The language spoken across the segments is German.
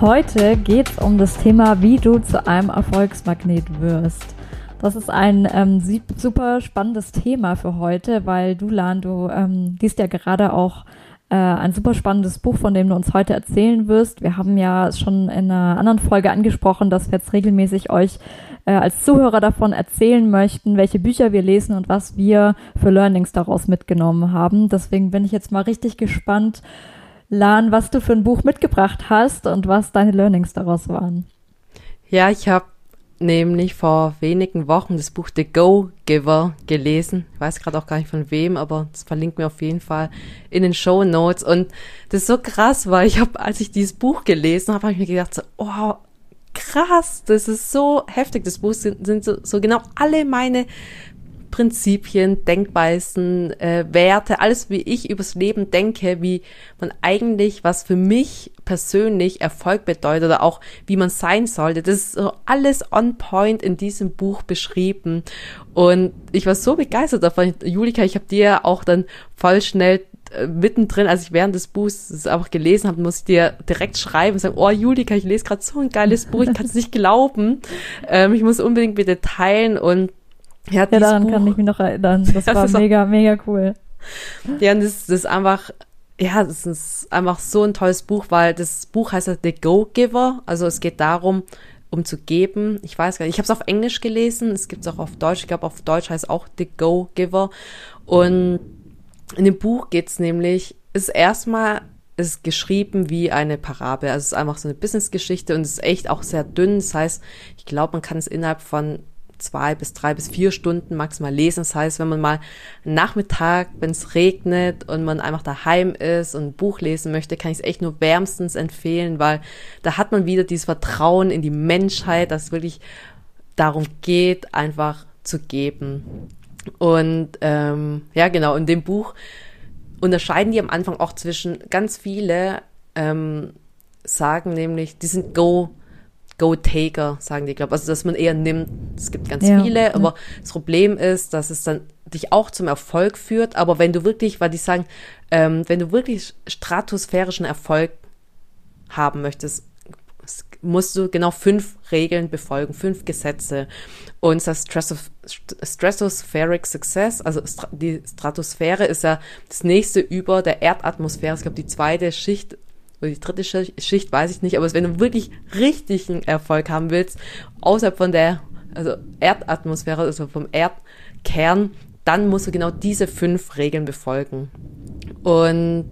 Heute geht es um das Thema, wie du zu einem Erfolgsmagnet wirst. Das ist ein ähm, super spannendes Thema für heute, weil du, Lan, du ähm, liest ja gerade auch äh, ein super spannendes Buch, von dem du uns heute erzählen wirst. Wir haben ja schon in einer anderen Folge angesprochen, dass wir jetzt regelmäßig euch äh, als Zuhörer davon erzählen möchten, welche Bücher wir lesen und was wir für Learnings daraus mitgenommen haben. Deswegen bin ich jetzt mal richtig gespannt, Lan, was du für ein Buch mitgebracht hast und was deine Learnings daraus waren. Ja, ich habe nämlich vor wenigen Wochen das Buch The Go Giver gelesen. Ich weiß gerade auch gar nicht von wem, aber das verlinkt mir auf jeden Fall in den Show Notes. Und das ist so krass, weil ich habe, als ich dieses Buch gelesen habe, habe ich mir gedacht, so, oh, krass, das ist so heftig. Das Buch sind, sind so, so genau alle meine Prinzipien, Denkweisen, äh, Werte, alles wie ich übers Leben denke, wie man eigentlich, was für mich persönlich Erfolg bedeutet oder auch wie man sein sollte. Das ist so alles on point in diesem Buch beschrieben. Und ich war so begeistert davon. Julika, ich habe dir auch dann voll schnell äh, mittendrin, als ich während des Buchs einfach gelesen habe, muss ich dir direkt schreiben und sagen, oh Julika, ich lese gerade so ein geiles Buch, ich kann es nicht glauben. Ähm, ich muss unbedingt bitte teilen und ja, daran Buch, kann ich mich noch erinnern. Das, das war mega, mega cool. Ja, und das, das ist einfach, ja, das ist einfach so ein tolles Buch, weil das Buch heißt ja The Go-Giver. Also es geht darum, um zu geben. Ich weiß gar nicht, ich habe es auf Englisch gelesen, es gibt es auch auf Deutsch. Ich glaube, auf Deutsch heißt es auch The Go-Giver. Und in dem Buch geht es nämlich, ist erstmal ist geschrieben wie eine Parabel. Also es ist einfach so eine Business-Geschichte und es ist echt auch sehr dünn. Das heißt, ich glaube, man kann es innerhalb von zwei bis drei bis vier Stunden maximal lesen. Das heißt, wenn man mal Nachmittag, wenn es regnet und man einfach daheim ist und ein Buch lesen möchte, kann ich es echt nur wärmstens empfehlen, weil da hat man wieder dieses Vertrauen in die Menschheit, dass es wirklich darum geht, einfach zu geben. Und ähm, ja, genau, in dem Buch unterscheiden die am Anfang auch zwischen ganz viele ähm, sagen nämlich, die sind Go Go-Taker, sagen die, glaube Also, dass man eher nimmt. Es gibt ganz ja, viele, aber das Problem ist, dass es dann dich auch zum Erfolg führt. Aber wenn du wirklich, weil die sagen, ähm, wenn du wirklich stratosphärischen Erfolg haben möchtest, musst du genau fünf Regeln befolgen, fünf Gesetze. Und das Stratospheric Success, also die Stratosphäre ist ja das nächste über der Erdatmosphäre. Ich glaube, die zweite Schicht oder die dritte Schicht, weiß ich nicht, aber wenn du wirklich richtigen Erfolg haben willst, außerhalb von der also Erdatmosphäre, also vom Erdkern, dann musst du genau diese fünf Regeln befolgen. Und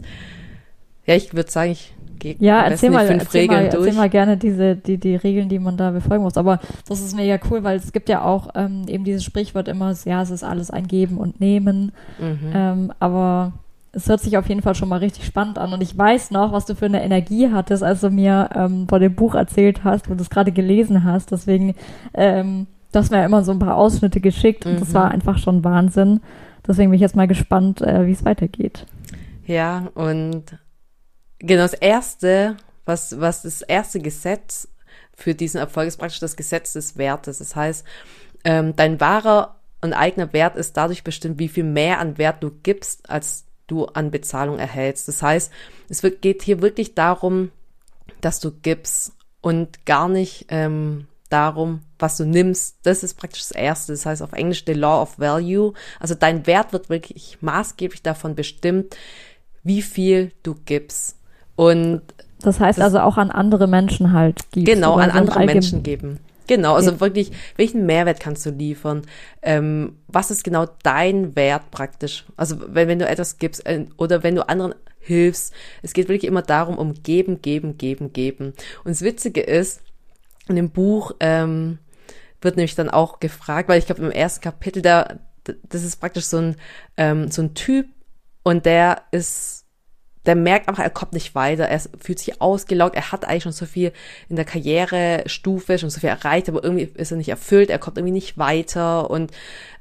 ja, ich würde sagen, ich gehe ja, erzähl mal, fünf erzähl Regeln mal, durch. Erzähl mal gerne diese, die, die Regeln, die man da befolgen muss. Aber das ist mega cool, weil es gibt ja auch ähm, eben dieses Sprichwort immer, ja, es ist alles ein Geben und Nehmen. Mhm. Ähm, aber es hört sich auf jeden Fall schon mal richtig spannend an. Und ich weiß noch, was du für eine Energie hattest, als du mir ähm, vor dem Buch erzählt hast, wo du es gerade gelesen hast. Deswegen, ähm, du hast mir ja immer so ein paar Ausschnitte geschickt und mhm. das war einfach schon Wahnsinn. Deswegen bin ich jetzt mal gespannt, äh, wie es weitergeht. Ja, und genau das erste, was, was das erste Gesetz für diesen Erfolg ist praktisch das Gesetz des Wertes. Das heißt, ähm, dein wahrer und eigener Wert ist dadurch bestimmt, wie viel mehr an Wert du gibst, als du an Bezahlung erhältst. Das heißt, es wird, geht hier wirklich darum, dass du gibst und gar nicht ähm, darum, was du nimmst. Das ist praktisch das Erste. Das heißt auf Englisch the Law of Value. Also dein Wert wird wirklich maßgeblich davon bestimmt, wie viel du gibst. Und das heißt das, also auch an andere Menschen halt geben. Genau, an andere Menschen geben. Genau, also ja. wirklich, welchen Mehrwert kannst du liefern? Ähm, was ist genau dein Wert praktisch? Also wenn, wenn du etwas gibst äh, oder wenn du anderen hilfst, es geht wirklich immer darum, um geben, geben, geben, geben. Und das Witzige ist, in dem Buch ähm, wird nämlich dann auch gefragt, weil ich glaube im ersten Kapitel da, das ist praktisch so ein, ähm, so ein Typ und der ist der merkt einfach, er kommt nicht weiter, er fühlt sich ausgelaugt, er hat eigentlich schon so viel in der Karrierestufe, schon so viel erreicht, aber irgendwie ist er nicht erfüllt, er kommt irgendwie nicht weiter und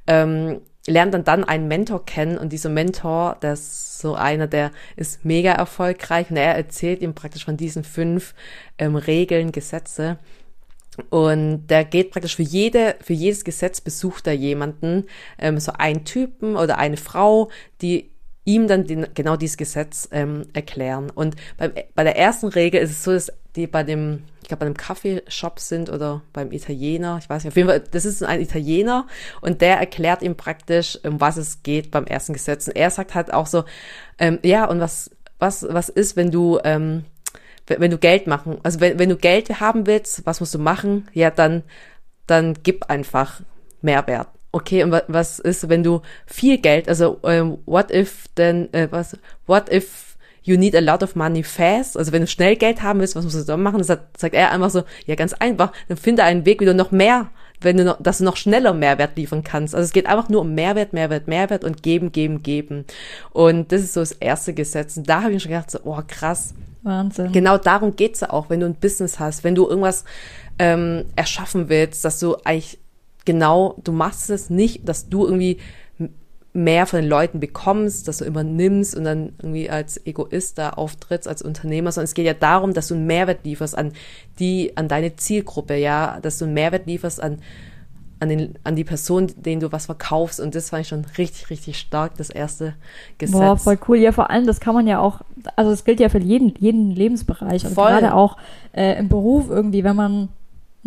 ähm, lernt dann dann einen Mentor kennen. Und dieser Mentor, der ist so einer, der ist mega erfolgreich. Und er erzählt ihm praktisch von diesen fünf ähm, Regeln, Gesetze. Und der geht praktisch für jede, für jedes Gesetz besucht er jemanden, ähm, so einen Typen oder eine Frau, die ihm dann den, genau dieses Gesetz ähm, erklären. Und beim, bei der ersten Regel ist es so, dass die bei dem, ich glaube, bei einem Kaffeeshop sind oder beim Italiener, ich weiß nicht, auf jeden Fall, das ist ein Italiener und der erklärt ihm praktisch, um was es geht beim ersten Gesetz. Und er sagt halt auch so, ähm, ja, und was, was, was ist, wenn du, ähm, wenn du Geld machen, also wenn, wenn du Geld haben willst, was musst du machen? Ja, dann, dann gib einfach Mehrwert. Okay, und was ist, wenn du viel Geld, also ähm, what if denn, äh, was, what if you need a lot of money fast? Also wenn du schnell Geld haben willst, was musst du dann machen? Das sagt, sagt er einfach so, ja ganz einfach, dann finde einen Weg, wie du noch mehr, wenn du noch, dass du noch schneller Mehrwert liefern kannst. Also es geht einfach nur um Mehrwert, Mehrwert, Mehrwert und geben, geben, geben. Und das ist so das erste Gesetz. Und da habe ich schon gedacht, so, oh krass, Wahnsinn. Genau darum geht's ja auch, wenn du ein Business hast, wenn du irgendwas ähm, erschaffen willst, dass du eigentlich genau, du machst es nicht, dass du irgendwie mehr von den Leuten bekommst, dass du immer nimmst und dann irgendwie als Egoist da auftrittst, als Unternehmer, sondern es geht ja darum, dass du einen Mehrwert lieferst an die, an deine Zielgruppe, ja, dass du einen Mehrwert lieferst an an, den, an die Person, denen du was verkaufst. Und das fand ich schon richtig, richtig stark, das erste Gesetz. Boah, voll cool. Ja, vor allem, das kann man ja auch, also es gilt ja für jeden, jeden Lebensbereich. Also gerade auch äh, im Beruf irgendwie, wenn man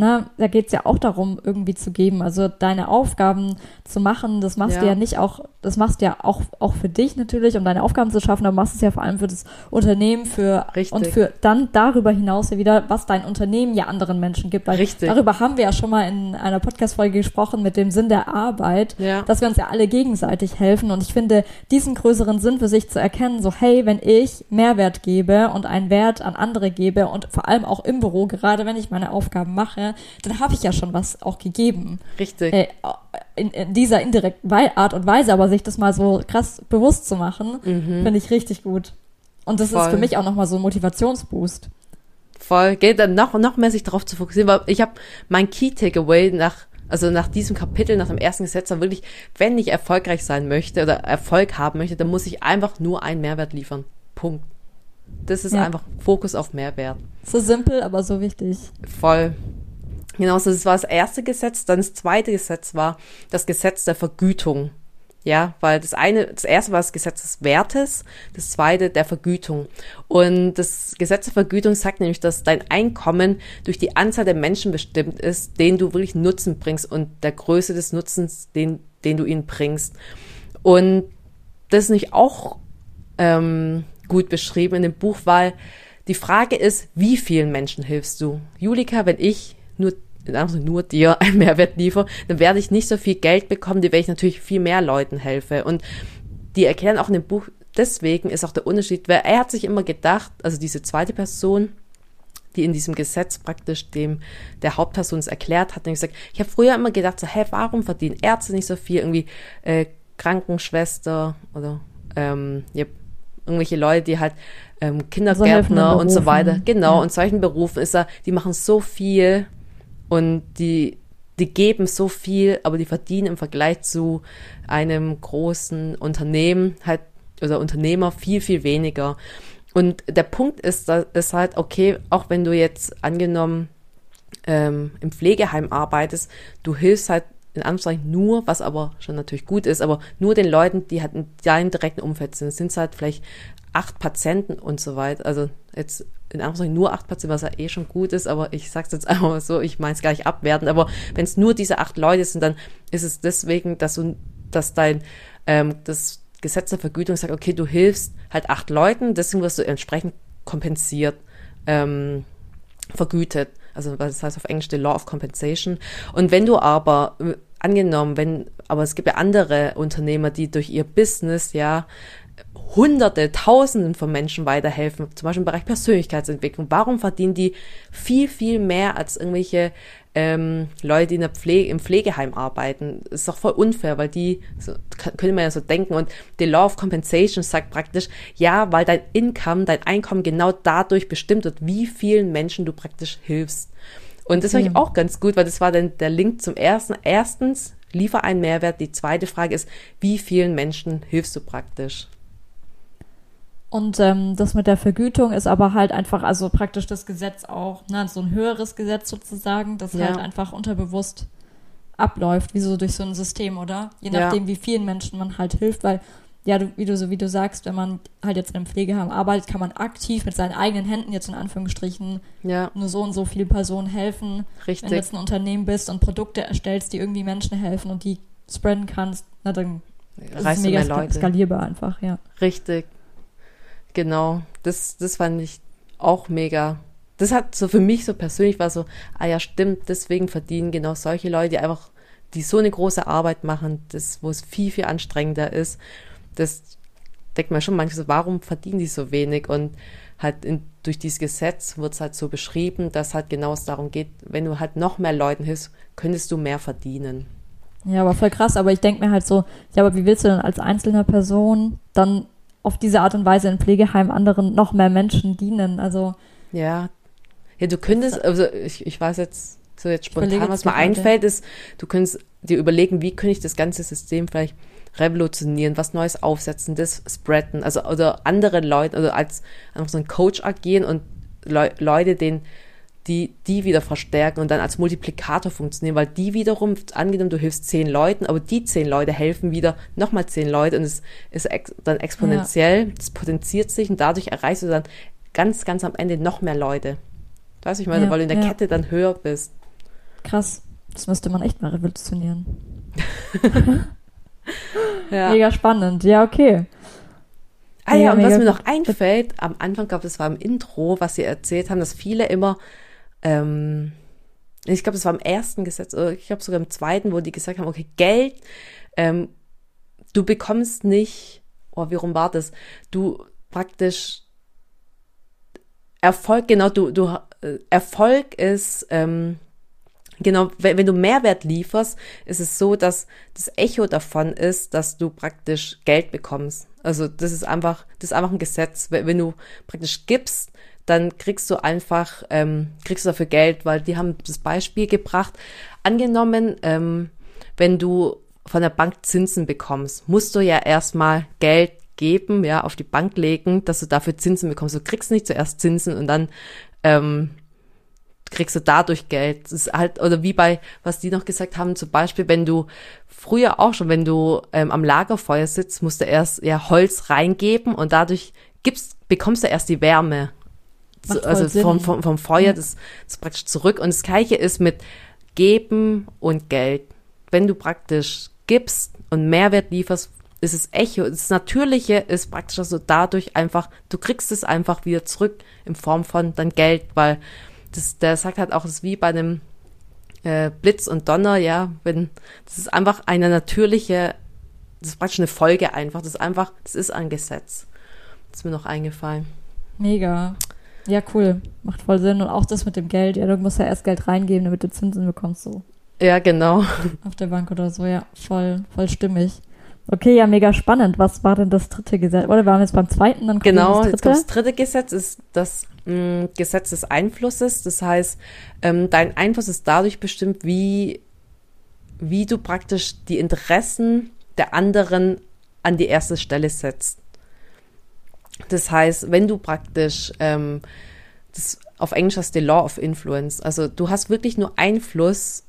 Ne, da geht's ja auch darum, irgendwie zu geben. Also deine Aufgaben zu machen, das machst ja. du ja nicht auch, das machst du ja auch, auch für dich natürlich, um deine Aufgaben zu schaffen, aber machst es ja vor allem für das Unternehmen, für Richtig. und für dann darüber hinaus ja wieder, was dein Unternehmen ja anderen Menschen gibt. Weil Richtig. darüber haben wir ja schon mal in einer Podcast-Folge gesprochen mit dem Sinn der Arbeit, ja. dass wir uns ja alle gegenseitig helfen. Und ich finde, diesen größeren Sinn für sich zu erkennen, so hey, wenn ich Mehrwert gebe und einen Wert an andere gebe und vor allem auch im Büro, gerade wenn ich meine Aufgaben mache, dann habe ich ja schon was auch gegeben. Richtig. Äh, in, in, dieser indirekten Art und Weise, aber sich das mal so krass bewusst zu machen, mhm. finde ich richtig gut. Und das Voll. ist für mich auch nochmal so ein Motivationsboost. Voll, geht dann noch, noch mehr sich darauf zu fokussieren, weil ich habe mein Key Takeaway nach, also nach diesem Kapitel, nach dem ersten Gesetz, dann wirklich, wenn ich erfolgreich sein möchte oder Erfolg haben möchte, dann muss ich einfach nur einen Mehrwert liefern. Punkt. Das ist ja. einfach Fokus auf Mehrwert. So simpel, aber so wichtig. Voll. Genau, so das war das erste Gesetz. Dann das zweite Gesetz war das Gesetz der Vergütung. Ja, weil das eine, das erste war das Gesetz des Wertes, das zweite der Vergütung. Und das Gesetz der Vergütung sagt nämlich, dass dein Einkommen durch die Anzahl der Menschen bestimmt ist, denen du wirklich Nutzen bringst und der Größe des Nutzens, den, den du ihnen bringst. Und das ist nicht auch ähm, gut beschrieben in dem Buch, weil die Frage ist, wie vielen Menschen hilfst du? Julika, wenn ich nur also nur dir einen Mehrwert liefere, dann werde ich nicht so viel Geld bekommen, wie wenn ich natürlich viel mehr Leuten helfe. Und die erklären auch in dem Buch, deswegen ist auch der Unterschied, weil er hat sich immer gedacht, also diese zweite Person, die in diesem Gesetz praktisch dem der Hauptperson es erklärt hat, nämlich gesagt, ich habe früher immer gedacht, so, hä, warum verdienen Ärzte nicht so viel, irgendwie äh, Krankenschwester oder ähm, ja, irgendwelche Leute, die halt ähm, Kindergärtner so und so weiter, genau, ja. und solchen Berufen ist er, die machen so viel und die, die geben so viel, aber die verdienen im Vergleich zu einem großen Unternehmen halt, oder Unternehmer viel, viel weniger. Und der Punkt ist, ist halt, okay, auch wenn du jetzt angenommen ähm, im Pflegeheim arbeitest, du hilfst halt in Anführungszeichen nur, was aber schon natürlich gut ist, aber nur den Leuten, die halt in deinem direkten Umfeld sind. Es sind halt vielleicht acht Patienten und so weiter. Also jetzt in Anführungszeichen nur acht Patienten, was ja eh schon gut ist, aber ich sag's jetzt einfach so, ich meine es gar nicht abwerten, aber wenn es nur diese acht Leute sind, dann ist es deswegen, dass du, dass dein, ähm, das Gesetz der Vergütung sagt, okay, du hilfst halt acht Leuten, deswegen wirst du entsprechend kompensiert, ähm, vergütet. Also das heißt auf Englisch the Law of Compensation. Und wenn du aber äh, angenommen, wenn, aber es gibt ja andere Unternehmer, die durch ihr Business ja Hunderte, Tausenden von Menschen weiterhelfen, zum Beispiel im Bereich Persönlichkeitsentwicklung. Warum verdienen die viel, viel mehr als irgendwelche ähm, Leute, die in der Pflege, im Pflegeheim arbeiten? Das ist doch voll unfair, weil die, so, könnte man ja so denken. Und die Law of Compensation sagt praktisch, ja, weil dein Income, dein Einkommen genau dadurch bestimmt wird, wie vielen Menschen du praktisch hilfst. Und das fand ich auch ganz gut, weil das war dann der Link zum ersten. Erstens, liefer einen Mehrwert. Die zweite Frage ist, wie vielen Menschen hilfst du praktisch? Und ähm, das mit der Vergütung ist aber halt einfach, also praktisch das Gesetz auch, ne, so ein höheres Gesetz sozusagen, das ja. halt einfach unterbewusst abläuft, wie so durch so ein System, oder? Je nachdem, ja. wie vielen Menschen man halt hilft, weil, ja, du, wie du so wie du sagst, wenn man halt jetzt in einem Pflegeheim arbeitet, kann man aktiv mit seinen eigenen Händen jetzt in Anführungsstrichen ja. nur so und so viele Personen helfen. Richtig. Wenn du jetzt ein Unternehmen bist und Produkte erstellst, die irgendwie Menschen helfen und die spreaden kannst, na dann Reißt ist es mega skalierbar einfach, ja. Richtig. Genau, das, das fand ich auch mega. Das hat so für mich so persönlich war so, ah ja, stimmt, deswegen verdienen genau solche Leute, die einfach, die so eine große Arbeit machen, das, wo es viel, viel anstrengender ist. Das denkt man schon manchmal so, warum verdienen die so wenig? Und halt in, durch dieses Gesetz wird es halt so beschrieben, dass halt genau es darum geht, wenn du halt noch mehr Leuten hilfst, könntest du mehr verdienen. Ja, aber voll krass, aber ich denke mir halt so, ja, aber wie willst du denn als einzelne Person dann auf diese Art und Weise in Pflegeheim anderen noch mehr Menschen dienen. Also ja, ja, du könntest, also ich, ich weiß jetzt so jetzt spontan, was mir einfällt, ist, du könntest dir überlegen, wie könnte ich das ganze System vielleicht revolutionieren, was Neues aufsetzen, das spreaden, also oder andere Leute, also als einfach so ein Coach agieren und Le Leute, denen die die wieder verstärken und dann als Multiplikator funktionieren, weil die wiederum, angenommen, du hilfst zehn Leuten, aber die zehn Leute helfen wieder nochmal zehn Leute und es ist ex dann exponentiell, es potenziert sich und dadurch erreichst du dann ganz, ganz am Ende noch mehr Leute. Weißt du, ich meine, ja, weil du in der ja. Kette dann höher bist. Krass, das müsste man echt mal revolutionieren. ja. Mega spannend, ja, okay. Ah ja, und was mir noch einfällt, am Anfang, glaube das war im Intro, was sie erzählt haben, dass viele immer ähm, ich glaube, es war im ersten Gesetz, oder ich glaube sogar im zweiten, wo die gesagt haben, okay, Geld, ähm, du bekommst nicht, oh, wie rum war das? Du praktisch Erfolg, genau, du, du, äh, Erfolg ist, ähm, genau, wenn, wenn du Mehrwert lieferst, ist es so, dass das Echo davon ist, dass du praktisch Geld bekommst. Also das ist einfach, das ist einfach ein Gesetz. Wenn, wenn du praktisch gibst, dann kriegst du einfach, ähm, kriegst du dafür Geld, weil die haben das Beispiel gebracht. Angenommen, ähm, wenn du von der Bank Zinsen bekommst, musst du ja erstmal Geld geben, ja, auf die Bank legen, dass du dafür Zinsen bekommst. Du kriegst nicht zuerst Zinsen und dann ähm, kriegst du dadurch Geld. Das ist halt, oder wie bei, was die noch gesagt haben, zum Beispiel, wenn du früher auch schon, wenn du ähm, am Lagerfeuer sitzt, musst du erst ja Holz reingeben und dadurch gibst, bekommst du erst die Wärme also vom, vom, vom Feuer, das, das praktisch zurück. Und das Gleiche ist mit Geben und Geld. Wenn du praktisch gibst und Mehrwert lieferst, ist es Echo. Das Natürliche ist praktisch, dass du dadurch einfach, du kriegst es einfach wieder zurück in Form von dann Geld, weil das, der sagt halt auch, es ist wie bei einem äh, Blitz und Donner, ja, wenn, das ist einfach eine natürliche, das ist praktisch eine Folge einfach, das ist einfach, das ist ein Gesetz. Das ist mir noch eingefallen. Mega. Ja, cool. Macht voll Sinn. Und auch das mit dem Geld. Ja, du musst ja erst Geld reingeben, damit du Zinsen bekommst, so. Ja, genau. Auf der Bank oder so, ja. Voll, voll stimmig. Okay, ja, mega spannend. Was war denn das dritte Gesetz? Oder waren wir jetzt beim zweiten? Dann genau, das, das dritte Gesetz ist das mh, mm, Gesetz des Einflusses. Das heißt, ähm, dein Einfluss ist dadurch bestimmt, wie, wie du praktisch die Interessen der anderen an die erste Stelle setzt. Das heißt, wenn du praktisch ähm, das auf Englisch hast du Law of Influence, also du hast wirklich nur Einfluss,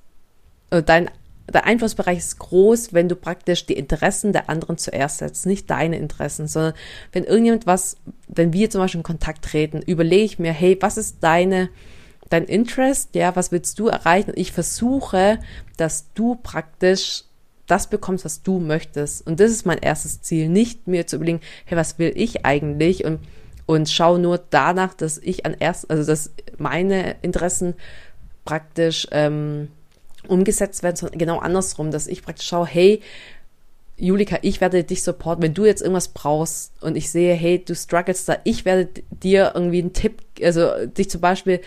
äh, dein der Einflussbereich ist groß, wenn du praktisch die Interessen der anderen zuerst setzt, nicht deine Interessen, sondern wenn irgendjemand was, wenn wir zum Beispiel in Kontakt treten, überlege ich mir, hey, was ist deine, dein Interest, ja, was willst du erreichen? Und ich versuche, dass du praktisch das bekommst, was du möchtest. Und das ist mein erstes Ziel. Nicht mir zu überlegen, hey, was will ich eigentlich? Und, und schau nur danach, dass ich an erst, also dass meine Interessen praktisch ähm, umgesetzt werden, sondern genau andersrum, dass ich praktisch schaue, hey, Julika, ich werde dich supporten, wenn du jetzt irgendwas brauchst und ich sehe, hey, du struggles da, ich werde dir irgendwie einen Tipp, also dich zum Beispiel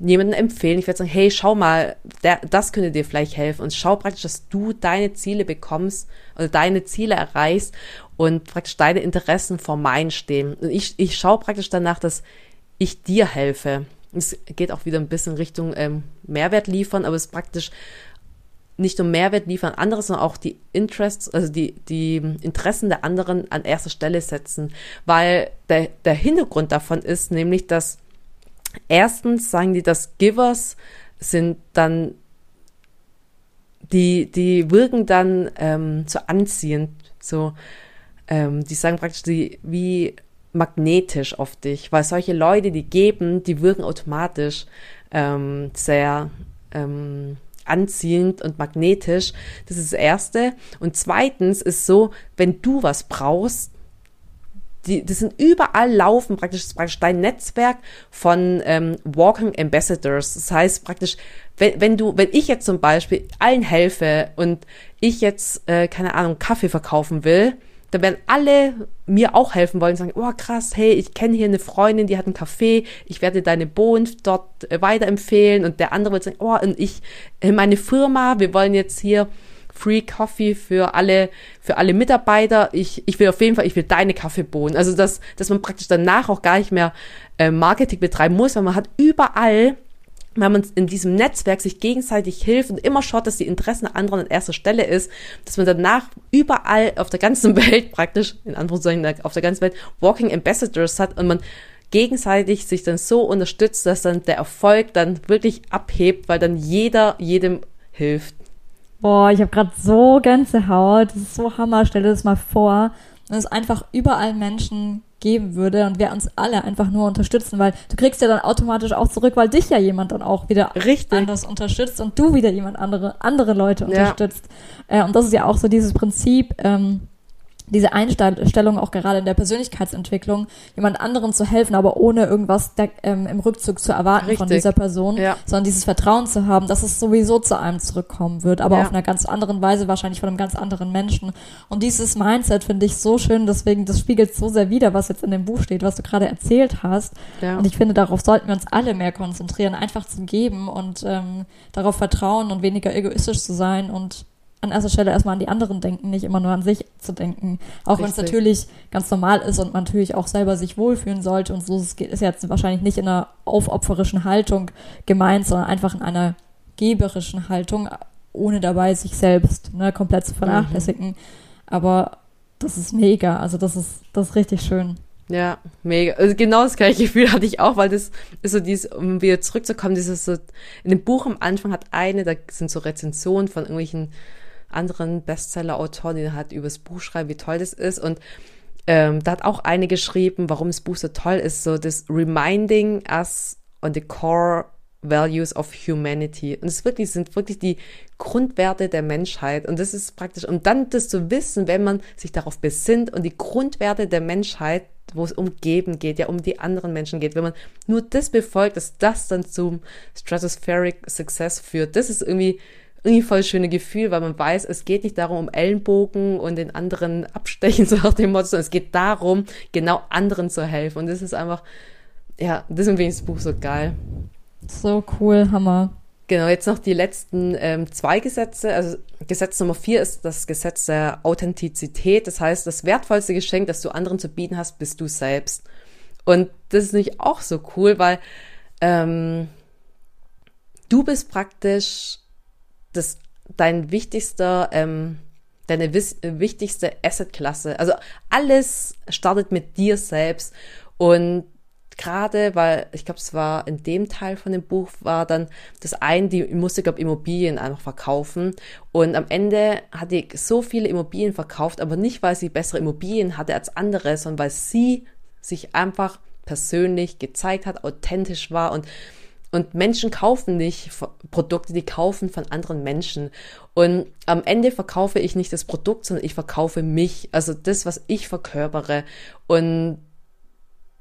jemanden empfehlen. Ich werde sagen, hey, schau mal, der, das könnte dir vielleicht helfen und schau praktisch, dass du deine Ziele bekommst oder deine Ziele erreichst und praktisch deine Interessen vor meinen stehen. Und ich, ich schaue praktisch danach, dass ich dir helfe. Es geht auch wieder ein bisschen Richtung ähm, Mehrwert liefern, aber es ist praktisch nicht nur Mehrwert liefern anderes, sondern auch die Interests, also die, die Interessen der anderen an erster Stelle setzen. Weil der, der Hintergrund davon ist nämlich, dass erstens sagen die, dass Givers sind dann, die, die wirken dann ähm, so anziehend, so, ähm, die sagen praktisch die, wie magnetisch auf dich, weil solche Leute, die geben, die wirken automatisch ähm, sehr ähm, anziehend und magnetisch. Das ist das Erste. Und zweitens ist so, wenn du was brauchst, die, das sind überall laufen praktisch, praktisch dein Netzwerk von ähm, Walking Ambassadors. Das heißt praktisch, wenn, wenn du, wenn ich jetzt zum Beispiel allen helfe und ich jetzt, äh, keine Ahnung, Kaffee verkaufen will, dann werden alle mir auch helfen wollen und sagen, oh krass, hey, ich kenne hier eine Freundin, die hat einen Café, ich werde deine Bohnen dort äh, weiterempfehlen und der andere wird sagen, oh, und ich, äh, meine Firma, wir wollen jetzt hier Free Coffee für alle, für alle Mitarbeiter. Ich, ich will auf jeden Fall, ich will deine Kaffeebohnen. Also, dass, dass man praktisch danach auch gar nicht mehr äh, Marketing betreiben muss, weil man hat überall wenn man in diesem Netzwerk sich gegenseitig hilft und immer schaut, dass die Interessen der anderen an erster Stelle ist, dass man danach überall auf der ganzen Welt praktisch, in Anführungszeichen auf der ganzen Welt, Walking Ambassadors hat und man gegenseitig sich dann so unterstützt, dass dann der Erfolg dann wirklich abhebt, weil dann jeder jedem hilft. Boah, ich habe gerade so Gänsehaut, das ist so Hammer, stell dir das mal vor. Und es einfach überall Menschen geben würde und wir uns alle einfach nur unterstützen, weil du kriegst ja dann automatisch auch zurück, weil dich ja jemand dann auch wieder Richtig. anders unterstützt und du wieder jemand andere, andere Leute unterstützt. Ja. Äh, und das ist ja auch so dieses Prinzip, ähm, diese Einstellung auch gerade in der Persönlichkeitsentwicklung, jemand anderen zu helfen, aber ohne irgendwas der, ähm, im Rückzug zu erwarten Richtig. von dieser Person, ja. sondern dieses Vertrauen zu haben, dass es sowieso zu einem zurückkommen wird, aber ja. auf einer ganz anderen Weise, wahrscheinlich von einem ganz anderen Menschen. Und dieses Mindset finde ich so schön, deswegen, das spiegelt so sehr wider, was jetzt in dem Buch steht, was du gerade erzählt hast. Ja. Und ich finde, darauf sollten wir uns alle mehr konzentrieren, einfach zu geben und ähm, darauf vertrauen und weniger egoistisch zu sein und an erster Stelle erstmal an die anderen denken, nicht immer nur an sich zu denken. Auch wenn es natürlich ganz normal ist und man natürlich auch selber sich wohlfühlen sollte und so es geht, ist jetzt wahrscheinlich nicht in einer aufopferischen Haltung gemeint, sondern einfach in einer geberischen Haltung, ohne dabei sich selbst ne, komplett zu vernachlässigen. Mhm. Aber das ist mega, also das ist, das ist richtig schön. Ja, mega. Also genau das gleiche Gefühl hatte ich auch, weil das ist so dieses, um wieder zurückzukommen, dieses so, in dem Buch am Anfang hat eine, da sind so Rezensionen von irgendwelchen anderen Bestseller-Autoren, die halt übers Buch schreiben, wie toll das ist. Und ähm, da hat auch eine geschrieben, warum das Buch so toll ist, so das Reminding us on the core values of humanity. Und es wirklich sind wirklich die Grundwerte der Menschheit. Und das ist praktisch, um dann das zu wissen, wenn man sich darauf besinnt und die Grundwerte der Menschheit, wo es um Geben geht, ja um die anderen Menschen geht, wenn man nur das befolgt, dass das dann zum Stratospheric Success führt. Das ist irgendwie irgendwie voll schöne Gefühl, weil man weiß, es geht nicht darum, um Ellenbogen und den anderen abstechen, so nach dem Motto, sondern es geht darum, genau anderen zu helfen. Und das ist einfach, ja, deswegen finde ich das Buch so geil. So cool, Hammer. Genau, jetzt noch die letzten ähm, zwei Gesetze. Also Gesetz Nummer vier ist das Gesetz der Authentizität. Das heißt, das wertvollste Geschenk, das du anderen zu bieten hast, bist du selbst. Und das ist nämlich auch so cool, weil ähm, du bist praktisch das dein wichtigster, ähm, deine wichtigste Assetklasse. Also alles startet mit dir selbst. Und gerade, weil ich glaube, es war in dem Teil von dem Buch war dann das eine, die musste glaube Immobilien einfach verkaufen. Und am Ende hat die so viele Immobilien verkauft, aber nicht weil sie bessere Immobilien hatte als andere, sondern weil sie sich einfach persönlich gezeigt hat, authentisch war. Und und Menschen kaufen nicht Produkte, die kaufen von anderen Menschen. Und am Ende verkaufe ich nicht das Produkt, sondern ich verkaufe mich, also das, was ich verkörpere. Und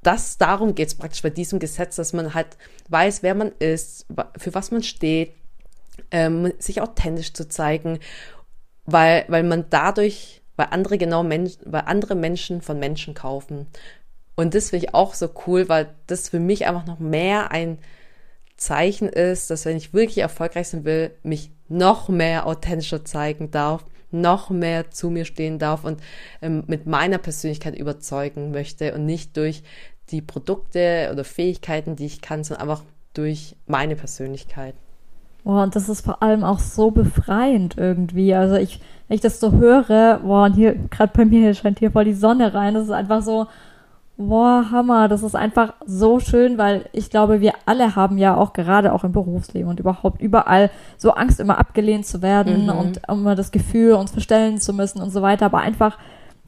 das, darum geht es praktisch bei diesem Gesetz, dass man halt weiß, wer man ist, für was man steht, ähm, sich authentisch zu zeigen, weil, weil man dadurch weil andere genau Mensch, weil andere Menschen von Menschen kaufen. Und das finde ich auch so cool, weil das für mich einfach noch mehr ein Zeichen ist, dass wenn ich wirklich erfolgreich sein will, mich noch mehr authentischer zeigen darf, noch mehr zu mir stehen darf und ähm, mit meiner Persönlichkeit überzeugen möchte und nicht durch die Produkte oder Fähigkeiten, die ich kann, sondern einfach durch meine Persönlichkeit. Boah, und das ist vor allem auch so befreiend irgendwie. Also ich, wenn ich das so höre, boah, und hier, gerade bei mir scheint hier voll die Sonne rein. Das ist einfach so, boah, Hammer. Das ist einfach so schön, weil ich glaube, wir alle haben ja auch gerade auch im Berufsleben und überhaupt überall so Angst, immer abgelehnt zu werden mhm. und immer das Gefühl, uns verstellen zu müssen und so weiter. Aber einfach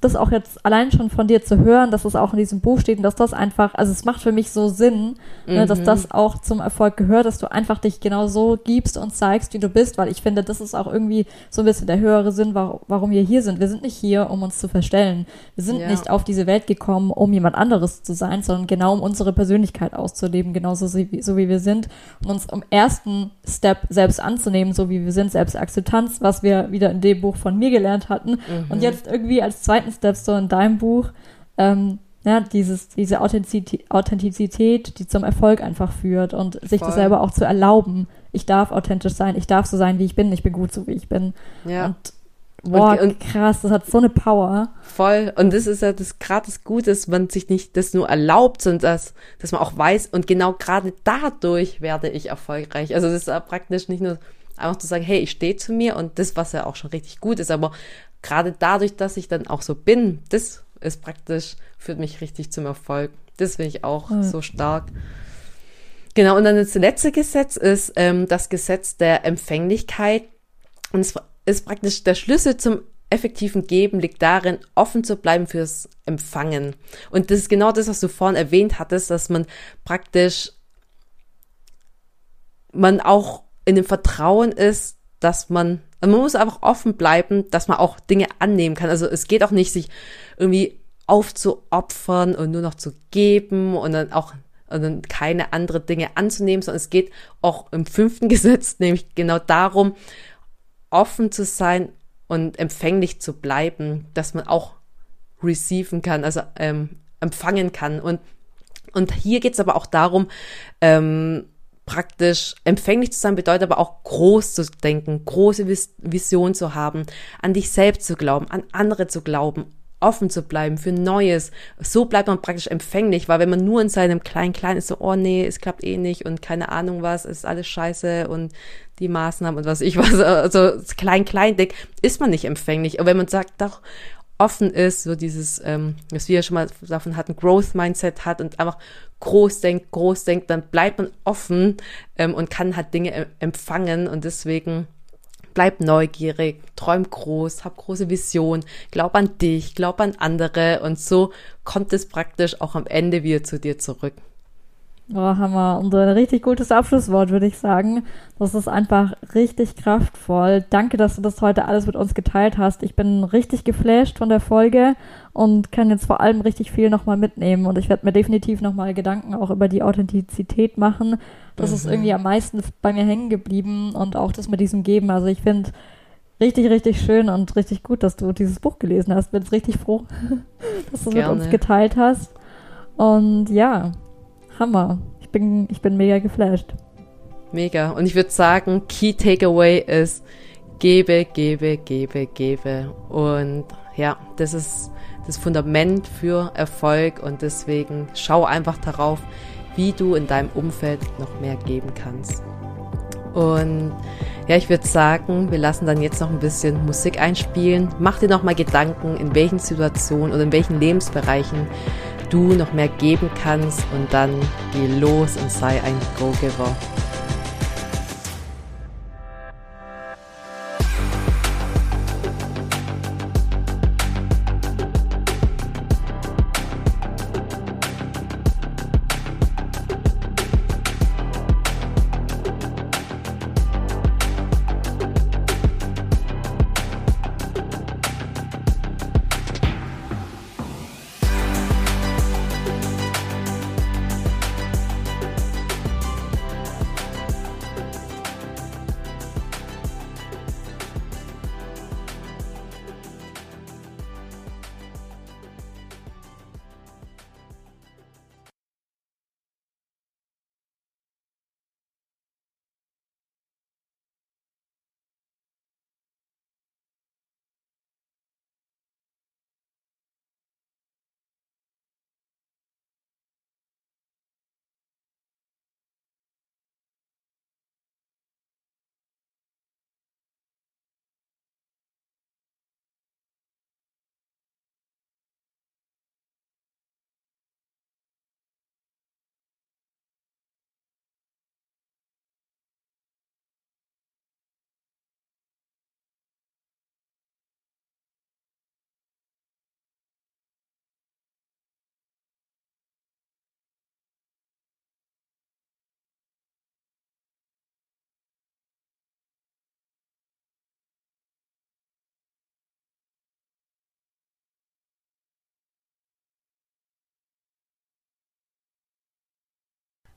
das auch jetzt allein schon von dir zu hören, dass es auch in diesem Buch steht und dass das einfach, also es macht für mich so Sinn, mhm. ne, dass mhm. das auch zum Erfolg gehört, dass du einfach dich genau so gibst und zeigst, wie du bist, weil ich finde, das ist auch irgendwie so ein bisschen der höhere Sinn, warum, wir hier sind. Wir sind nicht hier, um uns zu verstellen. Wir sind ja. nicht auf diese Welt gekommen, um jemand anderes zu sein, sondern genau um unsere Persönlichkeit auszuleben, genauso so wie, so wie wir sind und uns im ersten Step selbst anzunehmen, so wie wir sind, Selbstakzeptanz, was wir wieder in dem Buch von mir gelernt hatten mhm. und jetzt irgendwie als zweiten zweiten Step so in deinem Buch, ähm, ja, dieses, diese Authentizität, Authentizität, die zum Erfolg einfach führt und sich Voll. das selber auch zu erlauben. Ich darf authentisch sein, ich darf so sein, wie ich bin, ich bin gut so, wie ich bin. Ja. Und Boah, und, und, krass, das hat so eine Power. Voll. Und das ist ja das gerade das Gute, dass man sich nicht das nur erlaubt, sondern dass, dass man auch weiß, und genau gerade dadurch werde ich erfolgreich. Also das ist ja praktisch nicht nur einfach zu sagen, hey, ich stehe zu mir und das, was ja auch schon richtig gut ist, aber gerade dadurch, dass ich dann auch so bin, das ist praktisch, führt mich richtig zum Erfolg. Das finde ich auch mhm. so stark. Genau, und dann das letzte Gesetz ist ähm, das Gesetz der Empfänglichkeit. Und es ist praktisch der Schlüssel zum effektiven Geben liegt darin, offen zu bleiben fürs Empfangen. Und das ist genau das, was du vorhin erwähnt hattest, dass man praktisch man auch in dem Vertrauen ist, dass man man muss einfach offen bleiben, dass man auch Dinge annehmen kann. Also es geht auch nicht, sich irgendwie aufzuopfern und nur noch zu geben und dann auch und dann keine andere Dinge anzunehmen, sondern es geht auch im fünften Gesetz nämlich genau darum, offen zu sein und empfänglich zu bleiben, dass man auch receiven kann, also ähm, empfangen kann. Und, und hier geht es aber auch darum, ähm, praktisch empfänglich zu sein bedeutet aber auch groß zu denken, große Vis Vision zu haben, an dich selbst zu glauben, an andere zu glauben, offen zu bleiben für Neues. So bleibt man praktisch empfänglich, weil wenn man nur in seinem kleinen Klein ist, so, oh nee, es klappt eh nicht und keine Ahnung was, ist alles scheiße und die Maßnahmen und was ich was, also klein, klein dick, ist man nicht empfänglich. Aber wenn man sagt, doch, offen ist, so dieses, ähm, was wir ja schon mal davon hatten, Growth Mindset hat und einfach groß denkt, groß denkt, dann bleibt man offen ähm, und kann halt Dinge empfangen und deswegen bleib neugierig, träum groß, hab große Vision, glaub an dich, glaub an andere und so kommt es praktisch auch am Ende wieder zu dir zurück. Oh, Hammer. Und ein richtig gutes Abschlusswort, würde ich sagen. Das ist einfach richtig kraftvoll. Danke, dass du das heute alles mit uns geteilt hast. Ich bin richtig geflasht von der Folge und kann jetzt vor allem richtig viel nochmal mitnehmen. Und ich werde mir definitiv nochmal Gedanken auch über die Authentizität machen. Das mhm. ist irgendwie am meisten bei mir hängen geblieben und auch das mit diesem Geben. Also ich finde richtig, richtig schön und richtig gut, dass du dieses Buch gelesen hast. Bin jetzt richtig froh, dass du es mit uns geteilt hast. Und ja, Hammer. Ich bin, ich bin mega geflasht. Mega. Und ich würde sagen, Key Takeaway ist gebe, gebe, gebe, gebe. Und ja, das ist das Fundament für Erfolg und deswegen schau einfach darauf, wie du in deinem Umfeld noch mehr geben kannst. Und ja, ich würde sagen, wir lassen dann jetzt noch ein bisschen Musik einspielen. Mach dir noch mal Gedanken, in welchen Situationen oder in welchen Lebensbereichen du noch mehr geben kannst und dann geh los und sei ein Go-Giver.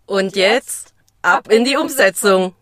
Und jetzt ab in die Umsetzung.